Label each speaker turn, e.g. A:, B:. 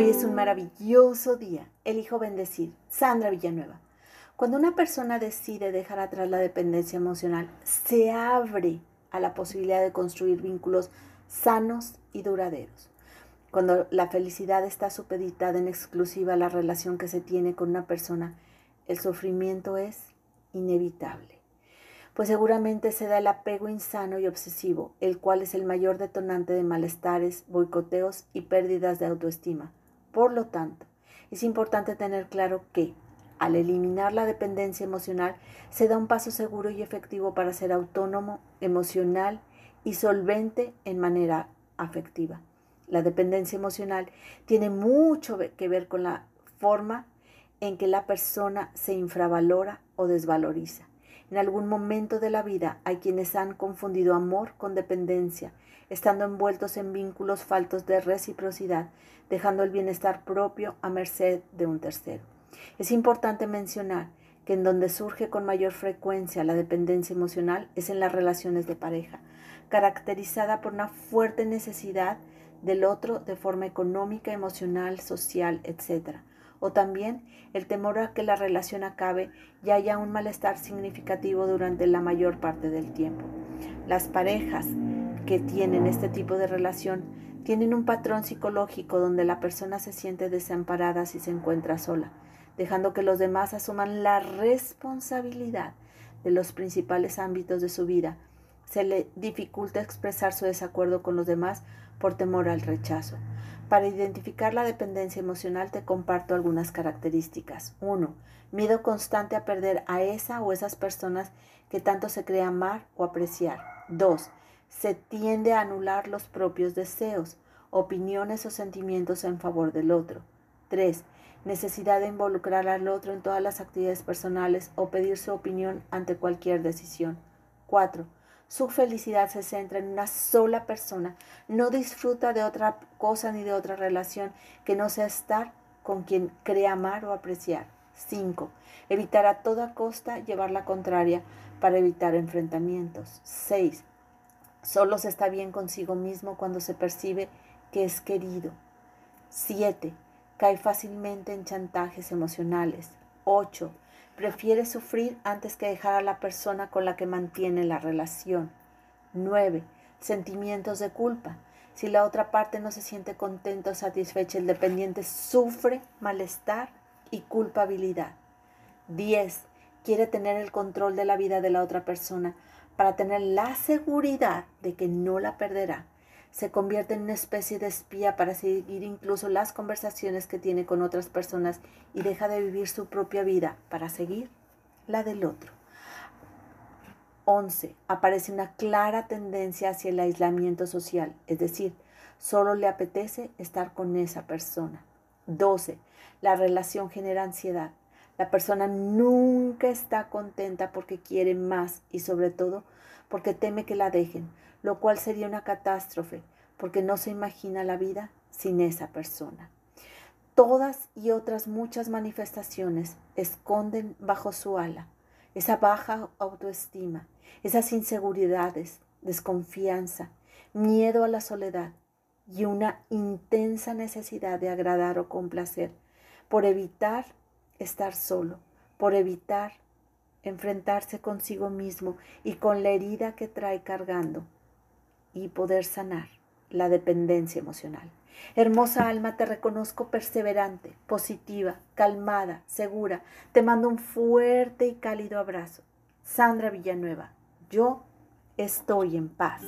A: Hoy es un maravilloso día. Elijo bendecir. Sandra Villanueva. Cuando una persona decide dejar atrás la dependencia emocional, se abre a la posibilidad de construir vínculos sanos y duraderos. Cuando la felicidad está supeditada en exclusiva a la relación que se tiene con una persona, el sufrimiento es inevitable pues seguramente se da el apego insano y obsesivo, el cual es el mayor detonante de malestares, boicoteos y pérdidas de autoestima. Por lo tanto, es importante tener claro que, al eliminar la dependencia emocional, se da un paso seguro y efectivo para ser autónomo, emocional y solvente en manera afectiva. La dependencia emocional tiene mucho que ver con la forma en que la persona se infravalora o desvaloriza. En algún momento de la vida hay quienes han confundido amor con dependencia, estando envueltos en vínculos faltos de reciprocidad, dejando el bienestar propio a merced de un tercero. Es importante mencionar que en donde surge con mayor frecuencia la dependencia emocional es en las relaciones de pareja, caracterizada por una fuerte necesidad del otro de forma económica, emocional, social, etc o también el temor a que la relación acabe y haya un malestar significativo durante la mayor parte del tiempo. Las parejas que tienen este tipo de relación tienen un patrón psicológico donde la persona se siente desamparada si se encuentra sola, dejando que los demás asuman la responsabilidad de los principales ámbitos de su vida. Se le dificulta expresar su desacuerdo con los demás por temor al rechazo. Para identificar la dependencia emocional te comparto algunas características. 1. Miedo constante a perder a esa o esas personas que tanto se cree amar o apreciar. 2. Se tiende a anular los propios deseos, opiniones o sentimientos en favor del otro. 3. Necesidad de involucrar al otro en todas las actividades personales o pedir su opinión ante cualquier decisión. 4 su felicidad se centra en una sola persona. No disfruta de otra cosa ni de otra relación que no sea estar con quien cree amar o apreciar. 5. Evitar a toda costa llevar la contraria para evitar enfrentamientos. 6. Solo se está bien consigo mismo cuando se percibe que es querido. 7. Cae fácilmente en chantajes emocionales. 8 Prefiere sufrir antes que dejar a la persona con la que mantiene la relación. 9. Sentimientos de culpa. Si la otra parte no se siente contento o satisfecha, el dependiente sufre malestar y culpabilidad. 10. Quiere tener el control de la vida de la otra persona para tener la seguridad de que no la perderá se convierte en una especie de espía para seguir incluso las conversaciones que tiene con otras personas y deja de vivir su propia vida para seguir la del otro. 11. Aparece una clara tendencia hacia el aislamiento social, es decir, solo le apetece estar con esa persona. 12. La relación genera ansiedad. La persona nunca está contenta porque quiere más y sobre todo porque teme que la dejen, lo cual sería una catástrofe, porque no se imagina la vida sin esa persona. Todas y otras muchas manifestaciones esconden bajo su ala esa baja autoestima, esas inseguridades, desconfianza, miedo a la soledad y una intensa necesidad de agradar o complacer por evitar estar solo, por evitar enfrentarse consigo mismo y con la herida que trae cargando y poder sanar la dependencia emocional. Hermosa alma, te reconozco perseverante, positiva, calmada, segura. Te mando un fuerte y cálido abrazo. Sandra Villanueva, yo estoy en paz.